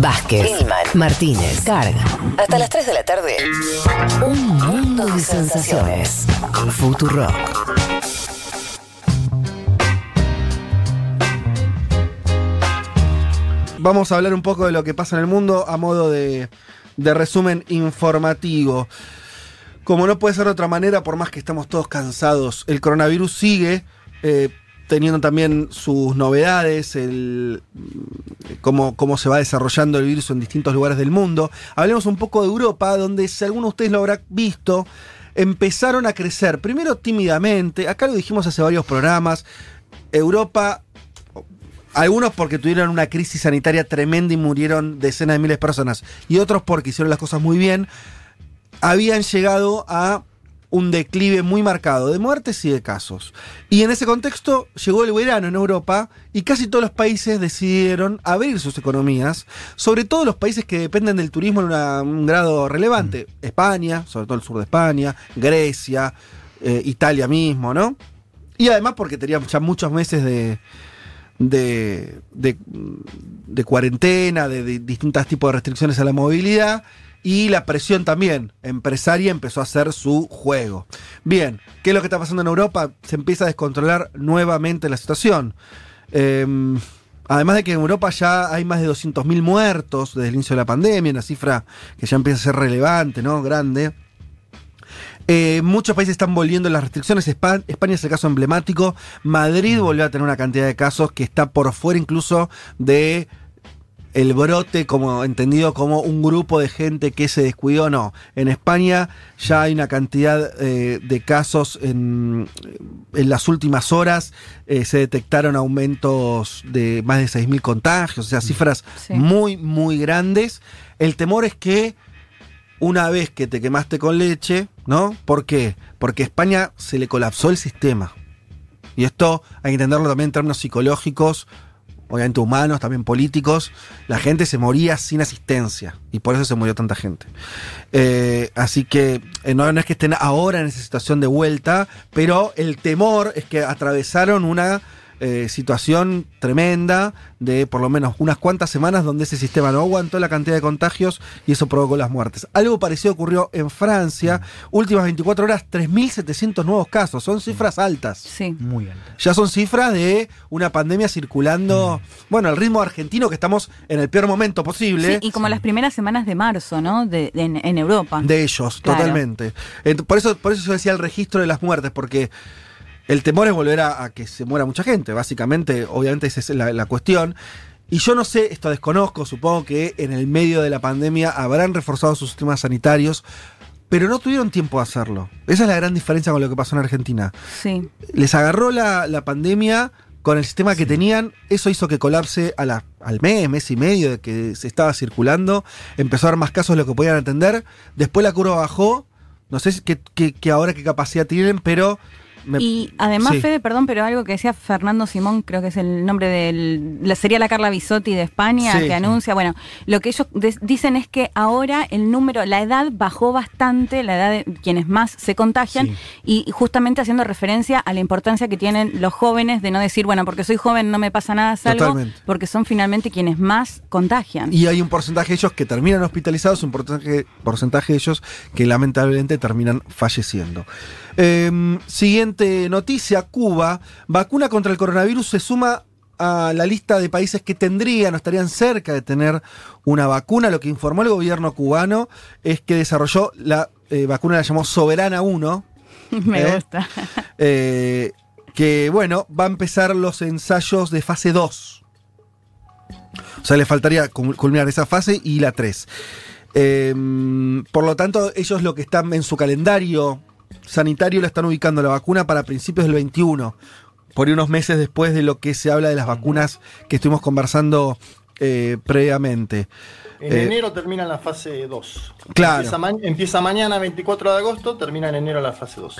Vázquez, Martínez, Carga. Hasta las 3 de la tarde. Un mundo de sensaciones. Futurock. Vamos a hablar un poco de lo que pasa en el mundo a modo de, de resumen informativo. Como no puede ser de otra manera, por más que estamos todos cansados, el coronavirus sigue eh, teniendo también sus novedades, el, cómo, cómo se va desarrollando el virus en distintos lugares del mundo. Hablemos un poco de Europa, donde si alguno de ustedes lo habrá visto, empezaron a crecer, primero tímidamente, acá lo dijimos hace varios programas, Europa algunos porque tuvieron una crisis sanitaria tremenda y murieron decenas de miles de personas. Y otros porque hicieron las cosas muy bien. Habían llegado a un declive muy marcado de muertes y de casos. Y en ese contexto llegó el verano en Europa y casi todos los países decidieron abrir sus economías, sobre todo los países que dependen del turismo en una- un grado relevante. España, sobre todo el sur de España, Grecia, eh, Italia mismo, ¿no? Y además porque teníamos ya muchos meses de, de, de- de cuarentena, de, de distintos tipos de restricciones a la movilidad y la presión también empresaria empezó a hacer su juego. Bien, ¿qué es lo que está pasando en Europa? Se empieza a descontrolar nuevamente la situación. Eh, además de que en Europa ya hay más de 200.000 muertos desde el inicio de la pandemia, una cifra que ya empieza a ser relevante, ¿no? Grande. Eh, muchos países están volviendo las restricciones. Espa- España es el caso emblemático. Madrid volvió a tener una cantidad de casos que está por fuera incluso de el brote como entendido como un grupo de gente que se descuidó. No, en España ya hay una cantidad eh, de casos en, en las últimas horas. eh, se detectaron aumentos de más de 6.000 contagios, o sea, cifras Sí. muy, muy grandes. El temor es que una vez que te quemaste con leche, ¿no? ¿Por qué? Porque a España se le colapsó el sistema. Y esto hay que entenderlo también en términos psicológicos, obviamente humanos, también políticos. La gente se moría sin asistencia y por eso se murió tanta gente. Eh, así que eh, no, no es que estén ahora en esa situación de vuelta, pero el temor es que atravesaron una eh, situación tremenda de por lo menos unas cuantas semanas donde ese sistema no aguantó la cantidad de contagios y eso provocó las muertes. Algo parecido ocurrió en Francia. Últimas 24 horas, 3.700 nuevos casos. Son cifras altas. Sí. Muy alta. Ya son cifras de una pandemia circulando, bueno, al ritmo argentino que estamos en el peor momento posible. Sí, y como las primeras semanas de marzo, ¿no? De, de- en, en Europa. De ellos, Claro. totalmente. Ent- por, eso, por eso yo decía el registro de las muertes, porque el temor es volver a, a que se muera mucha gente. Básicamente, obviamente, esa es la, la cuestión. Y yo no sé, esto desconozco, supongo que en el medio de la pandemia habrán reforzado sus sistemas sanitarios, pero no tuvieron tiempo de hacerlo. Esa es la gran diferencia con lo que pasó en Argentina. Sí. Les agarró la, la pandemia con el sistema que tenían, eso hizo que colapse a la, al mes, mes y medio de que se estaba circulando, empezó a haber más casos de lo que podían atender, después la curva bajó, no sé si- qué, qué- qué ahora qué capacidad tienen, pero... me- Y además, sí. Fede, perdón, pero algo que decía Fernando Simón, creo que es el nombre del. la- sería la Carla Bisotti de España, Sí, que sí. anuncia. Bueno, lo que ellos dicen es que ahora el número, la edad bajó bastante, la edad de quienes más se contagian, y justamente haciendo referencia a la importancia que tienen los jóvenes de no decir, bueno, porque soy joven no me pasa nada, salgo, Totalmente. porque son finalmente quienes más contagian. Y hay un porcentaje de ellos que terminan hospitalizados, un porcentaje, porcentaje de ellos que lamentablemente terminan falleciendo. Eh, siguiente noticia, Cuba. Vacuna contra el coronavirus se suma a la lista de países que tendrían o estarían cerca de tener una vacuna. Lo que informó el gobierno cubano es que desarrolló la eh, vacuna, la llamó Soberana 1, me ¿Eh? gusta. eh, que bueno, va a empezar los ensayos de fase 2. O sea, le faltaría culminar esa fase y la 3. por lo tanto, ellos lo que están en su calendario sanitario la están ubicando la vacuna para principios del 21, por unos meses después de lo que se habla de las vacunas que estuvimos conversando eh, previamente. En Eh, enero termina la fase 2. Claro. Empieza, ma- empieza mañana 24 de agosto, termina en enero la fase 2.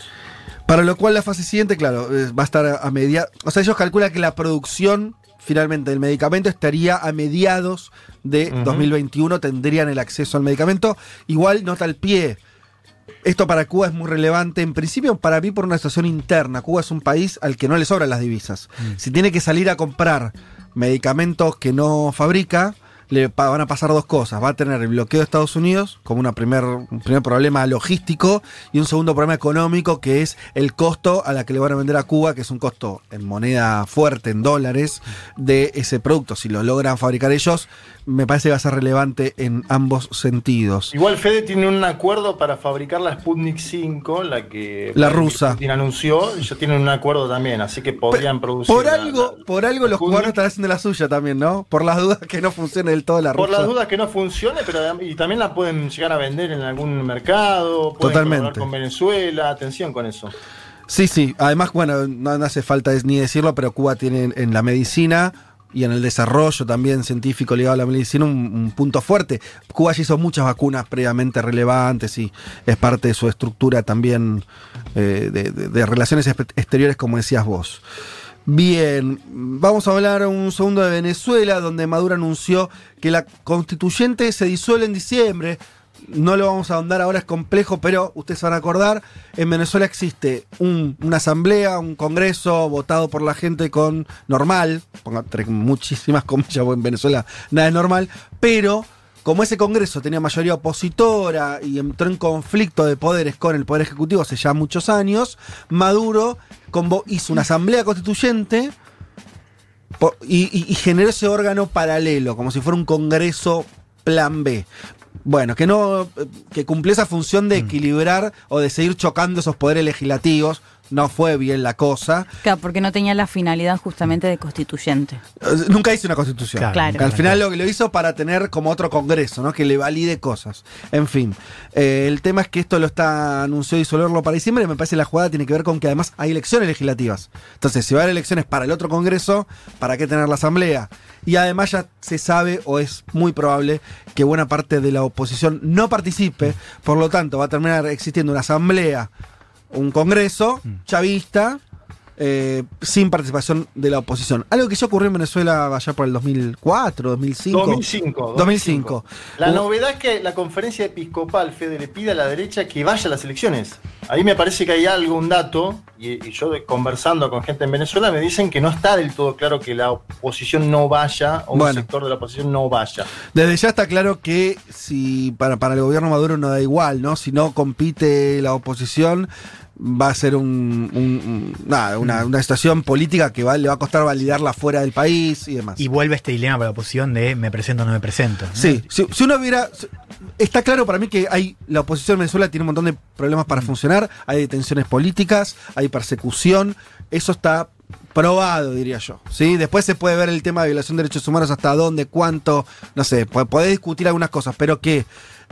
Para lo cual la fase siguiente, claro, eh, va a estar a, media. O sea, ellos calculan que la producción finalmente del medicamento estaría a mediados de Ujú. 2021, tendrían el acceso al medicamento. Igual nota al pie. Esto para Cuba es muy relevante, en principio para mí por una situación interna. Cuba es un país al que no le sobran las divisas. Si tiene que salir a comprar medicamentos que no fabrica, le van a pasar dos cosas. Va a tener el bloqueo de Estados Unidos como una primer, un primer problema logístico y un segundo problema económico que es el costo a la que le van a vender a Cuba, que es un costo en moneda fuerte, en dólares, de ese producto. Si lo logran fabricar ellos, me parece que va a ser relevante en ambos sentidos. Igual Fede tiene un acuerdo para fabricar la Sputnik 5, la que La rusa. Putin anunció, ellos tienen un acuerdo también, así que podrían producir. Por la- algo, la- por algo los cubanos están haciendo la suya también, ¿no? Por las dudas que no funcione del todo la Por las dudas que no funcione, pero y también la pueden llegar a vender en algún mercado, pueden Totalmente. con Venezuela, atención con eso. Sí, sí. Además, bueno, no, hace falta ni decirlo, pero Cuba tiene en, la medicina y en el desarrollo también científico ligado a la medicina un, un punto fuerte. Cuba ya hizo muchas vacunas previamente relevantes y es parte de su estructura también eh, de, de- de relaciones exteriores, como decías vos. Bien, vamos a hablar un segundo de Venezuela, donde Maduro anunció que la constituyente se disuelve en diciembre. No lo vamos a ahondar ahora, es complejo, pero ustedes van a acordar, en Venezuela existe un- una asamblea, un congreso votado por la gente con normal, pongo entre muchísimas comillas, en Venezuela nada es normal, pero como ese congreso tenía mayoría opositora y entró en conflicto de poderes con el Poder Ejecutivo hace ya muchos años, Maduro hizo una asamblea constituyente y, y- y generó ese órgano paralelo, como si fuera un congreso plan B. Bueno, que no, eh, que cumplió esa función de equilibrar o de seguir chocando esos poderes legislativos. No fue bien la cosa. Claro, porque no tenía la finalidad justamente de constituyente. Eh, Nunca hizo una constitución. Claro, Claro. Que al final lo, lo hizo para tener como otro congreso, ¿no? Que le valide cosas. En fin. eh, el tema es que esto lo está anunció disolverlo para diciembre. y Me parece que la jugada tiene que ver con que además hay elecciones legislativas. Entonces, si va a haber elecciones para el otro congreso, ¿para qué tener la asamblea? Y además ya se sabe o es muy probable que buena parte de la oposición no participe. Por lo tanto, va a terminar existiendo una asamblea, un congreso chavista eh, sin participación de la oposición. Algo que ya ocurrió en Venezuela allá por el 2004, 2005. 2005. 2005. La novedad es que la conferencia episcopal, Fede, le pide a la derecha que vaya a las elecciones. Ahí me parece que hay algo, un dato, y, y yo de- conversando con gente en Venezuela me dicen que no está del todo claro que la oposición no vaya, o Bueno. un sector de la oposición no vaya. Desde ya está claro que si para, para el gobierno Maduro no da igual, ¿no? Si no compite la oposición, va a ser un, un- un- nada, una, una situación política que va- le va a costar validarla fuera del país y demás. Y vuelve este dilema para la oposición de me presento o no me presento. ¿no? Sí, si, si uno viera. Está claro para mí que hay. La oposición en Venezuela tiene un montón de problemas para funcionar. Hay detenciones políticas, hay persecución. Eso está probado, diría yo. ¿sí? Después se puede ver el tema de violación de derechos humanos, hasta dónde, cuánto. No sé, po- podés discutir algunas cosas, pero que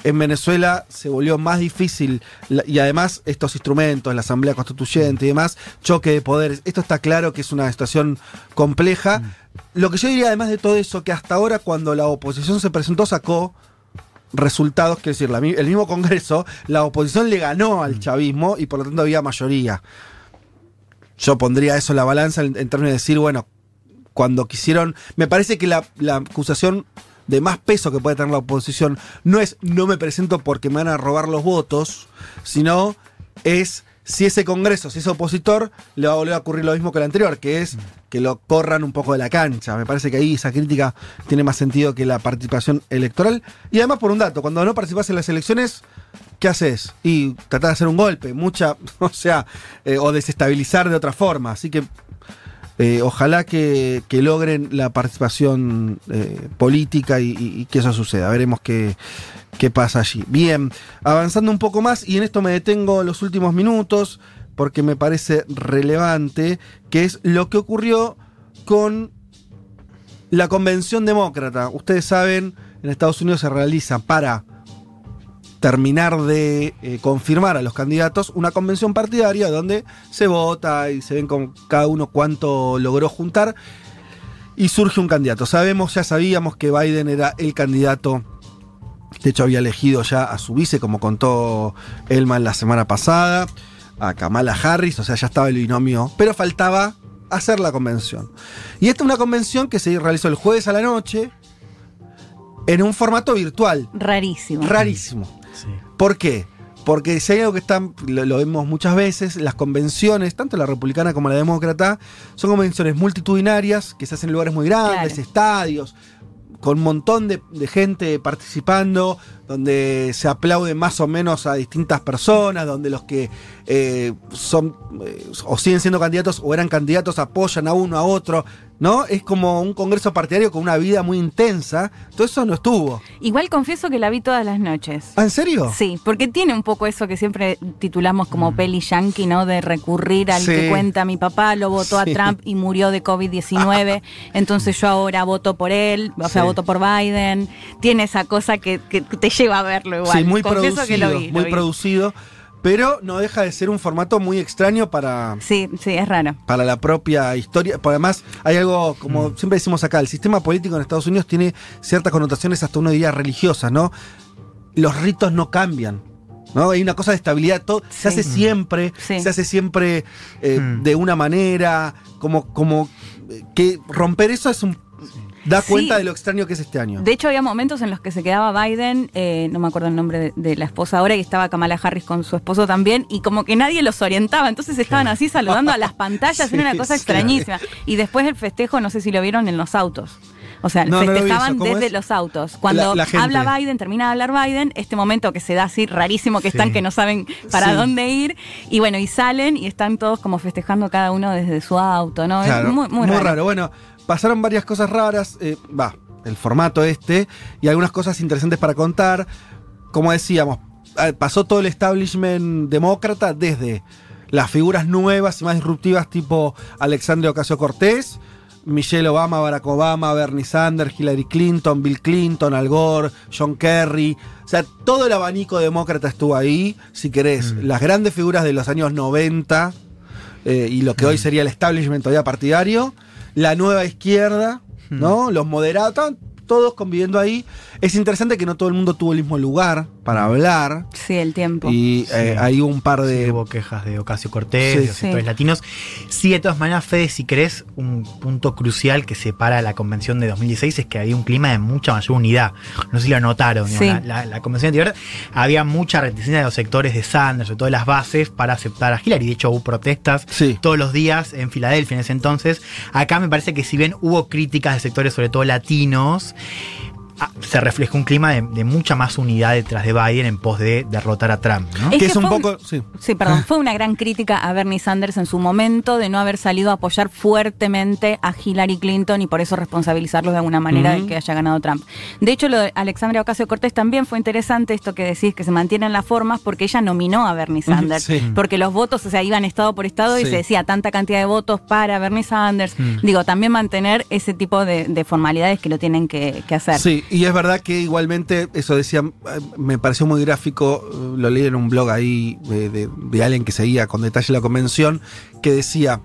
en Venezuela se volvió más difícil y además estos instrumentos, la Asamblea Constituyente y demás, choque de poderes. Esto está claro que es una situación compleja. Lo que yo diría además de todo eso, que hasta ahora cuando la oposición se presentó sacó resultados, quiero decir, la el mismo Congreso, la oposición le ganó al chavismo y por lo tanto había mayoría. Yo pondría eso en la balanza en, en términos de decir, bueno, cuando quisieron, me parece que la, la acusación de más peso que puede tener la oposición no es no me presento porque me van a robar los votos, sino es si ese Congreso, si ese opositor, le va a volver a ocurrir lo mismo que el anterior, que es que lo corran un poco de la cancha. Me parece que ahí esa crítica tiene más sentido que la participación electoral. Y además por un dato, cuando no participas en las elecciones, ¿qué haces? Y tratar de hacer un golpe, mucha, o sea, eh, o desestabilizar de otra forma. Así que eh, ojalá que, logren la participación eh, política y que eso suceda. Veremos qué, qué pasa allí. Bien, avanzando un poco más, y en esto me detengo los últimos minutos, porque me parece relevante, que es lo que ocurrió con la convención demócrata. Ustedes saben, en Estados Unidos se realiza para terminar de eh, confirmar a los candidatos una convención partidaria donde se vota y se ven con cada uno cuánto logró juntar y surge un candidato. Sabemos, ya sabíamos que Biden era el candidato, de hecho había elegido ya a su vice, como contó Elman la semana pasada, a Kamala Harris, o sea, ya estaba el binomio, pero faltaba hacer la convención. Y esta es una convención que se realizó el jueves a la noche en un formato virtual, Rarísimo. rarísimo. Sí. ¿Por qué? Porque si hay algo que están, lo, lo vemos muchas veces, las convenciones, tanto la republicana como la demócrata, son convenciones multitudinarias que se hacen en lugares muy grandes, Claro. estadios, con un montón de, de gente participando, donde se aplaude más o menos a distintas personas, donde los que eh, son eh, o siguen siendo candidatos o eran candidatos apoyan a uno a otro, ¿no? Es como un congreso partidario con una vida muy intensa. Todo eso no estuvo. Igual confieso que la vi todas las noches. ¿Ah, ¿En serio? Sí, porque tiene un poco eso que siempre titulamos como peli yankee, ¿no? De recurrir al Sí. que cuenta mi papá, lo votó Sí. a Trump y murió de COVID-19, entonces yo ahora voto por él, o sea, Sí. voto por Biden. Tiene esa cosa que, que te lleva a verlo igual. Sí, muy Confieso producido, que lo vi. lo muy vi. producido, pero no deja de ser un formato muy extraño para, Sí, sí, es raro. para la propia historia. Por además, hay algo, como Mm. siempre decimos acá, el sistema político en Estados Unidos tiene ciertas connotaciones hasta uno diría religiosas, ¿no? Los ritos no cambian. ¿No? Hay una cosa de estabilidad, todo, se hace siempre, Sí. se hace siempre eh, Mm. de una manera, como, como eh, que romper eso es un da Sí. cuenta de lo extraño que es este año. De hecho, había momentos en los que se quedaba Biden, eh, no me acuerdo el nombre de, de la esposa ahora, y estaba Kamala Harris con su esposo también, y como que nadie los orientaba, entonces estaban así saludando a las pantallas, Sí, era una cosa sí. extrañísima. Y después el festejo, no sé si lo vieron en los autos. O sea, No, no lo vi festejaban eso. ¿Cómo desde es? los autos. Cuando La- la gente. habla Biden, termina de hablar Biden, este momento que se da así rarísimo, que están que no saben para Sí. dónde ir, y bueno, y salen y están todos como festejando cada uno desde su auto, ¿no? Claro, es muy, muy, raro. Bueno, pasaron varias cosas raras, eh, va, el formato este, y algunas cosas interesantes para contar. Como decíamos, eh, pasó todo el establishment demócrata desde las figuras nuevas y más disruptivas tipo Alexandria Ocasio Cortés, Michelle Obama, Barack Obama, Bernie Sanders, Hillary Clinton, Bill Clinton, Al Gore, John Kerry. O sea, todo el abanico demócrata estuvo ahí. Si querés, las grandes figuras de los años 90 eh, y lo que hoy sería el establishment todavía partidario, la nueva izquierda, ¿no? Los moderados, estaban todos conviviendo ahí. Es interesante que no todo el mundo tuvo el mismo lugar para hablar. Sí, el tiempo. Y eh, Sí. hay un par Sí, de. hubo quejas de Ocasio Cortés, Sí. de los sectores Sí. latinos. Sí, de todas maneras, Fede, si querés, un punto crucial que separa la convención de 2016 es que había un clima de mucha mayor unidad. No sé si lo notaron. digamos, Sí. La, la- la convención anterior había mucha reticencia de los sectores de Sanders, sobre todo de las bases, para aceptar a Hillary. De hecho, hubo protestas Sí. todos los días en Filadelfia en ese entonces. Acá me parece que si bien hubo críticas de sectores, sobre todo latinos, se reflejó un clima de, de mucha más unidad detrás de Biden en pos de derrotar a Trump. ¿no? Es que que es un poco. Sí. Sí, perdón, fue una gran crítica a Bernie Sanders en su momento de no haber salido a apoyar fuertemente a Hillary Clinton y por eso responsabilizarlo de alguna manera de que haya ganado Trump. De hecho, lo de Alexandria Ocasio Cortés también fue interesante esto que decís, que se mantienen las formas, porque ella nominó a Bernie Sanders. Sí. Porque los votos, o sea, iban estado por estado y se decía tanta cantidad de votos para Bernie Sanders. Digo, también mantener ese tipo de, de formalidades que lo tienen que, que hacer. Sí, y es verdad que igualmente, eso decía, eh, me pareció muy gráfico, eh, lo leí en un blog ahí de, de- de alguien que seguía con detalle la convención, que decía,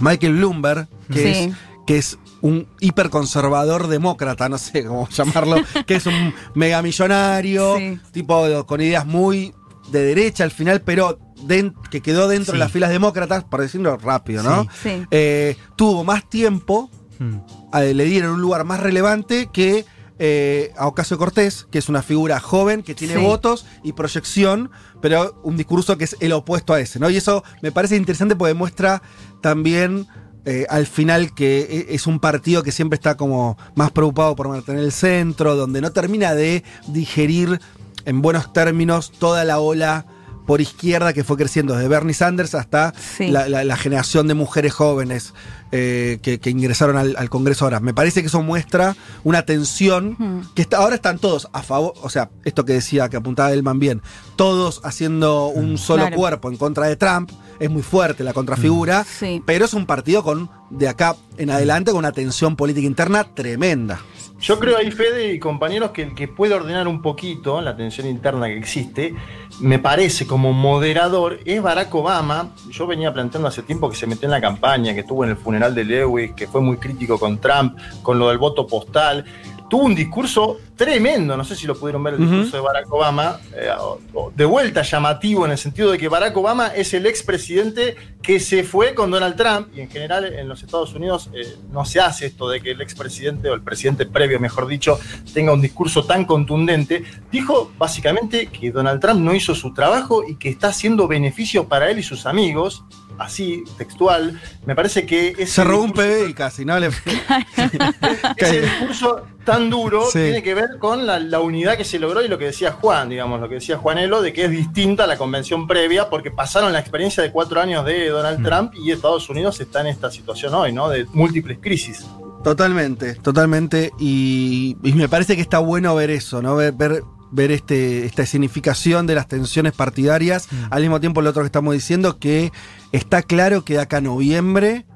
Michael Bloomberg, que, Sí. es, que es un hiperconservador demócrata, no sé cómo llamarlo, que es un megamillonario, Sí. tipo con ideas muy de derecha al final, pero den- que quedó dentro de las filas demócratas, por decirlo rápido, ¿no? Sí. Sí. Eh, tuvo más tiempo Mm. eh, le dieron un lugar más relevante que eh, a Ocasio Cortés, que es una figura joven, que tiene Sí. votos y proyección, pero un discurso que es el opuesto a ese, ¿no? Y eso me parece interesante porque muestra también eh, al final que e- es un partido que siempre está como más preocupado por mantener el centro, donde no termina de digerir en buenos términos toda la ola por izquierda que fue creciendo desde Bernie Sanders hasta Sí. la, la- la generación de mujeres jóvenes eh, que, que ingresaron al, al Congreso ahora. Me parece que eso muestra una tensión que está, ahora están todos a favor, o sea, esto que decía, que apuntaba Elman bien, todos haciendo un solo Claro. cuerpo en contra de Trump, es muy fuerte la contrafigura, Sí. pero es un partido con de acá en adelante con una tensión política interna tremenda. Yo creo ahí, Fede y compañeros, que el que puede ordenar un poquito la tensión interna que existe, me parece como moderador, es Barack Obama. Yo venía planteando hace tiempo que se metió en la campaña, que estuvo en el funeral de Lewis, que fue muy crítico con Trump, con lo del voto postal. Tuvo un discurso tremendo, no sé si lo pudieron ver el discurso de Barack Obama, eh, o- o de vuelta llamativo en el sentido de que Barack Obama es el expresidente que se fue con Donald Trump y en general en los Estados Unidos eh, no se hace esto de que el expresidente o el presidente previo, mejor dicho, tenga un discurso tan contundente. Dijo básicamente que Donald Trump no hizo su trabajo y que está haciendo beneficios para él y sus amigos. Así, textual, me parece que ese Se robó un PBI casi, ¿no? Le- ese discurso tan duro Sí. tiene que ver con la, la unidad que se logró y lo que decía Juan, digamos, lo que decía Juanelo, de que es distinta a la convención previa, porque pasaron la experiencia de cuatro años de Donald Mm. Trump y Estados Unidos está en esta situación hoy, ¿no? De múltiples crisis. Totalmente, totalmente. Y, y me parece que está bueno ver eso, ¿no? Ver, ver, ver este, esta significación de las tensiones partidarias. Mm. Al mismo tiempo, lo otro que estamos diciendo, que está claro que de acá a noviembre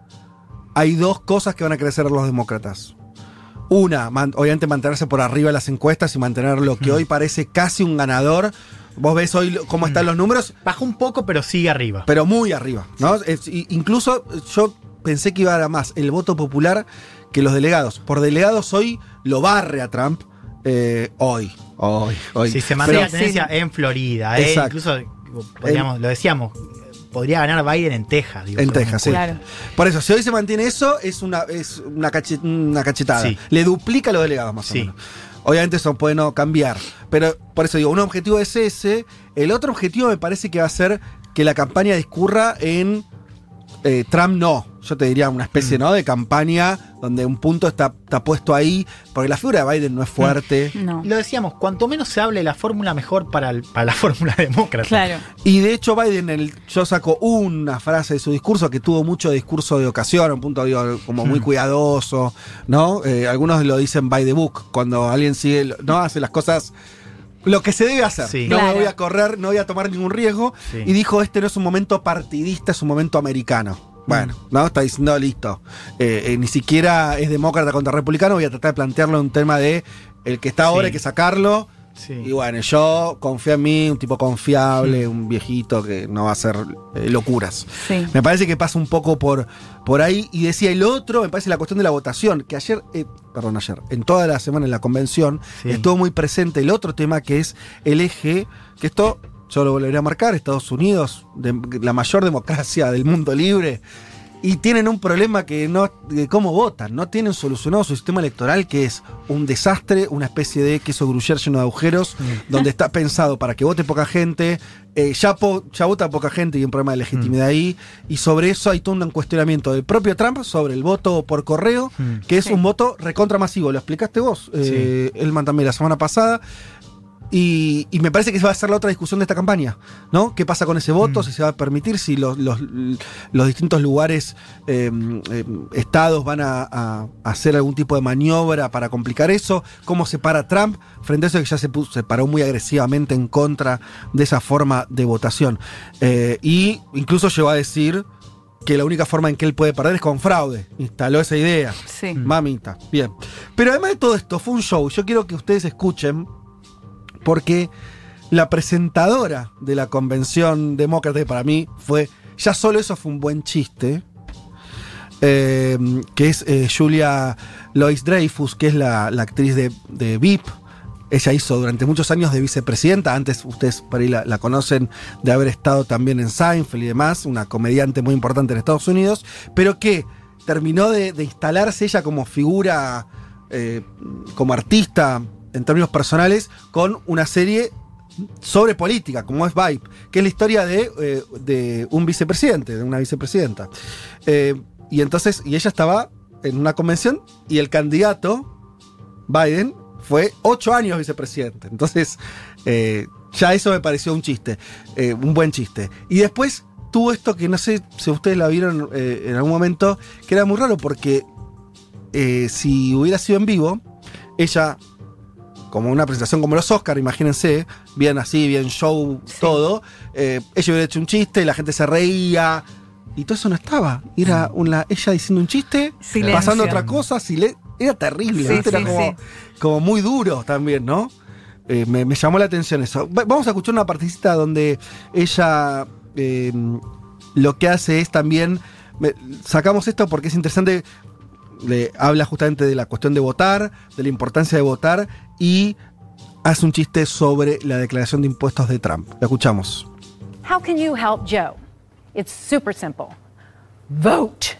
hay dos cosas que van a crecer los demócratas. Una, man- obviamente mantenerse por arriba de las encuestas y mantener lo que Mm. hoy parece casi un ganador. Vos ves hoy cómo están los números, Bajó un poco, pero sigue arriba. pero muy arriba, ¿no? Es- incluso yo pensé que iba a dar más el voto popular que los delegados. Por delegados hoy lo barre a Trump. eh, hoy, hoy, hoy. Si se mantiene la tendencia en Florida, eh, incluso, lo decíamos, podría ganar Biden en Texas. digo, En Texas, sí. Claro. Por eso, si hoy se mantiene eso, es una, es una, cache- una cachetada. Sí. Le duplica a los delegados más Sí. o menos. Obviamente eso puede no cambiar. Pero por eso digo, un objetivo es ese. El otro objetivo me parece que va a ser que la campaña discurra en eh, Trump no. Yo te diría una especie Mm. ¿no? de campaña donde un punto está, está puesto ahí. Porque la figura de Biden no es fuerte. No. Lo decíamos, cuanto menos se hable de la fórmula, mejor para, el- para la fórmula demócrata. Claro. Y de hecho Biden, el, yo saco una frase de su discurso que tuvo mucho discurso de ocasión, un punto digo, como muy Hmm. cuidadoso, ¿no? Eh, algunos lo dicen by the book, cuando alguien sigue, no hace las cosas lo que se debe hacer. Sí. No me voy a correr, no voy a tomar ningún riesgo. Sí. Y dijo, este no es un momento partidista, es un momento americano. Bueno, ¿no? Está diciendo, listo. Eh, eh, ni siquiera es demócrata contra republicano, voy a tratar de plantearlo en un tema de el que está ahora Sí. hay que sacarlo. Sí. Y bueno, yo confío en mí, un tipo confiable, un viejito que no va a hacer eh, locuras. Sí. Me parece que pasa un poco por, por ahí. Y decía el otro, me parece la cuestión de la votación, que ayer, eh, perdón, ayer, en toda la semana en la convención, Sí. estuvo muy presente el otro tema que es el eje, que esto yo lo volvería a marcar, Estados Unidos, de- la mayor democracia del mundo libre. Y tienen un problema que no, de cómo votan, no tienen solucionado su sistema electoral, que es un desastre, una especie de queso gruyere lleno de agujeros, donde está pensado para que vote poca gente, eh, ya, po- ya vota poca gente y hay un problema de legitimidad ahí, y sobre eso hay todo un cuestionamiento del propio Trump sobre el voto por correo, Mm. que es Sí. un voto recontra masivo, lo explicaste vos, eh, Elman también la semana pasada. Y, y me parece que va a ser la otra discusión de esta campaña, ¿no? ¿Qué pasa con ese voto? Mm. Si se va a permitir, si los, los- los distintos lugares, eh, eh, estados van a, a hacer algún tipo de maniobra para complicar eso. ¿Cómo se para Trump frente a eso que ya se, puso, se paró muy agresivamente en contra de esa forma de votación? Eh, y incluso llegó a decir que la única forma en que él puede perder es con fraude. Instaló esa idea. Sí. Mamita, bien. Pero además de todo esto, fue un show. Yo quiero que ustedes escuchen, porque la presentadora de la convención demócrata, para mí fue, ya solo eso fue un buen chiste, eh, que es eh, Julia Lois Dreyfus, que es la, la actriz de, de VIP. Ella hizo durante muchos años de vicepresidenta, antes ustedes por ahí la, conocen de haber estado también en Seinfeld y demás, una comediante muy importante en Estados Unidos, pero que terminó de, de instalarse ella como figura, eh, como artista en términos personales, con una serie sobre política, como es Vibe, que es la historia de, eh, de un vicepresidente, de una vicepresidenta. Eh, y entonces, y ella estaba en una convención y el candidato, Biden, fue ocho años vicepresidente. Entonces, eh, ya eso me pareció un chiste, un buen chiste. Y después tuvo esto que no sé si ustedes la vieron en algún momento, que era muy raro porque si hubiera sido en vivo, ella, como una presentación como los Oscar, imagínense, bien así, bien show, Sí. todo, eh, ella hubiera hecho un chiste, la gente se reía. Y todo eso no estaba. Era una, ella diciendo un chiste, Silencio. pasando otra cosa, era terrible, era como, muy duro también, ¿no? Eh, me, me llamó la atención eso. Va- Vamos a escuchar una partecita donde ella eh, lo que hace es también. sacamos esto porque es interesante. Le habla justamente de la cuestión de votar, de la importancia de votar y hace un chiste sobre la declaración de impuestos de Trump. La escuchamos. How can you help Joe? It's super simple. Vote.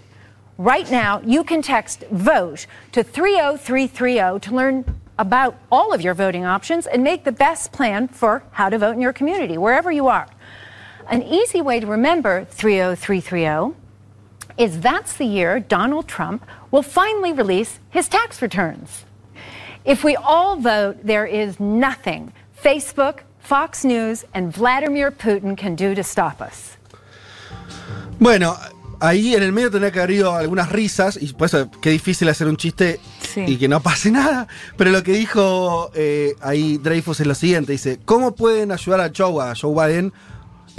Right now, you can text VOTE to 30330 to learn about all of your voting options and make the best plan for how to vote in your community, wherever you are. An easy way to remember 30330 is that's the year Donald Trump will finally release his tax returns. If we all vote, there is nothing Facebook, Fox News, and Vladimir Putin can do to stop us. Bueno, ahí en el medio tenía que haber ido algunas risas, y por eso qué difícil hacer un chiste Sí. y que no pase nada. Pero lo que dijo eh, ahí Dreyfus es lo siguiente: dice, ¿cómo pueden ayudar a Joe, a Joe Biden?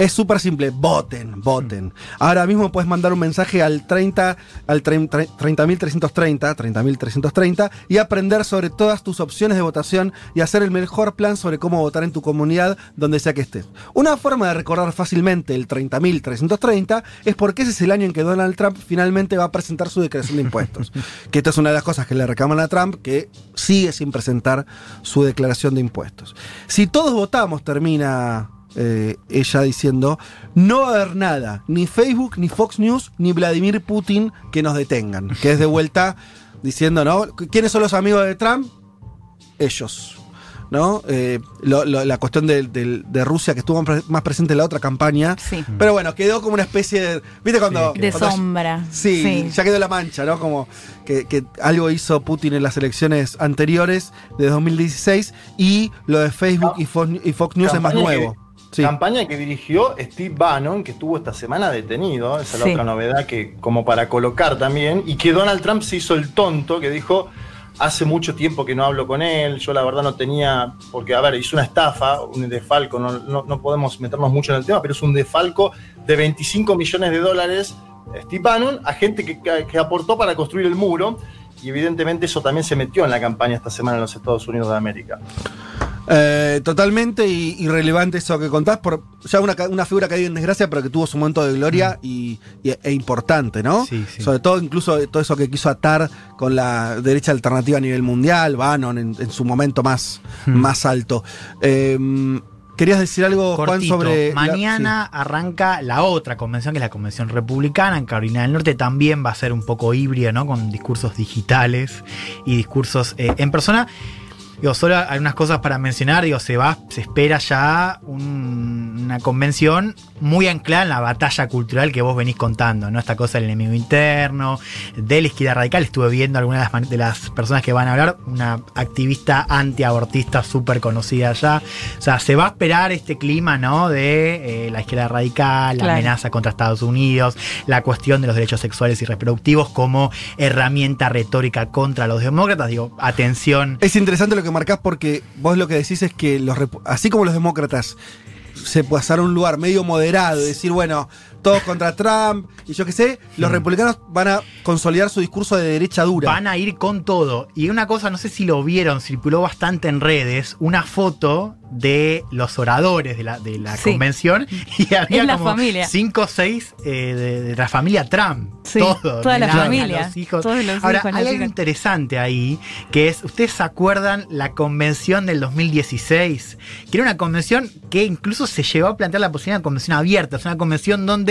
Es súper simple, voten, voten. Ahora mismo puedes mandar un mensaje al 30, al 30 30.330, 30.330 y aprender sobre todas tus opciones de votación y hacer el mejor plan sobre cómo votar en tu comunidad donde sea que estés. Una forma de recordar fácilmente el 30.330 es porque ese es el año en que Donald Trump finalmente va a presentar su declaración de impuestos. que esta es una de las cosas que le reclaman a Trump, que sigue sin presentar su declaración de impuestos. Si todos votamos, termina eh, ella diciendo, no va a haber nada, ni Facebook, ni Fox News, ni Vladimir Putin que nos detengan. Que es de vuelta diciendo, ¿no? ¿Quiénes son los amigos de Trump? Ellos. ¿No? Eh, lo- lo- la cuestión de, de- de Rusia que estuvo más presente en la otra campaña. Sí. Pero bueno, quedó como una especie de. ¿Viste cuando.? De cuando- sombra. Sí, Sí. ya quedó la mancha, ¿no? Como que, que algo hizo Putin en las elecciones anteriores de 2016 y lo de Facebook y Fox, y Fox News es más nuevo. Sí. Campaña que dirigió Steve Bannon, que estuvo esta semana detenido, esa es la Sí. otra novedad que como para colocar también, y que Donald Trump se hizo el tonto, que dijo, hace mucho tiempo que no hablo con él, yo la verdad no tenía, porque a ver, hizo una estafa, un defalco, no, no- no podemos meternos mucho en el tema, pero es un defalco de 25 millones de dólares, Steve Bannon, a gente que, que- que aportó para construir el muro, y evidentemente eso también se metió en la campaña esta semana en los Estados Unidos de América. Eh, totalmente irrelevante eso que contás, por ya una, una figura caída en desgracia, pero que tuvo su momento de gloria y, y- e importante, ¿no? Sí, sí. Sobre todo, incluso todo eso que quiso atar con la derecha alternativa a nivel mundial, Bannon en, en su momento más, más alto. Eh, ¿Querías decir algo, Juan, sobre. la- Mañana arranca la otra convención, que es la convención republicana en Carolina del Norte. También va a ser un poco híbrida, ¿no? Con discursos digitales y discursos eh, en persona. Digo, solo hay unas cosas para mencionar. Digo, se va, se espera ya un- una convención muy anclada en la batalla cultural que vos venís contando, ¿no? Esta cosa del enemigo interno, de la izquierda radical. Estuve viendo algunas de las, man- de las personas que van a hablar, una activista antiabortista súper conocida allá. O sea, se va a esperar este clima, ¿no? De eh, la izquierda radical, la Claro. amenaza contra Estados Unidos, la cuestión de los derechos sexuales y reproductivos como herramienta retórica contra los demócratas. Digo, atención. Es interesante lo que marcás porque vos lo que decís es que los así como los demócratas se pasaron un lugar medio moderado decir, bueno, todos contra Trump y yo qué sé, los republicanos van a consolidar su discurso de derecha dura. Van a ir con todo. Y una cosa, no sé si lo vieron, circuló bastante en redes, una foto de los oradores de la, de la Sí. convención y había la como familia. cinco o seis eh, de, de la familia Trump. Sí, todo, toda la mirando a familia, los hijos. todos los Ahora, hijos, hay algo interesante ahí, que es, ¿ustedes se acuerdan la convención del 2016? Que era una convención que incluso se llegó a plantear la posibilidad de una convención abierta, es una convención donde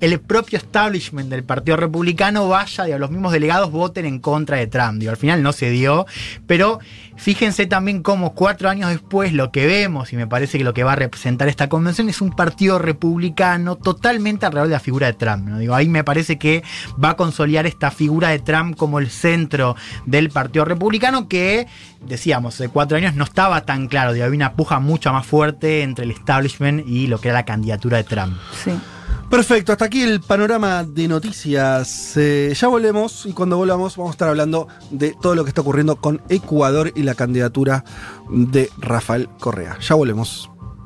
el propio establishment del Partido Republicano vaya y los mismos delegados voten en contra de Trump. Digo, al final no se dio, pero fíjense también cómo cuatro años después lo que vemos, y me parece que lo que va a representar esta convención es un partido republicano totalmente alrededor de la figura de Trump. ¿no? Digo, ahí me parece que va a consolidar esta figura de Trump como el centro del Partido Republicano que, decíamos, de cuatro años no estaba tan claro. Había una puja mucho más fuerte entre el establishment y lo que era la candidatura de Trump. Sí. Perfecto, hasta aquí el panorama de noticias. Eh, ya volvemos y cuando volvamos vamos a estar hablando de todo lo que está ocurriendo con Ecuador y la candidatura de Rafael Correa. Ya volvemos.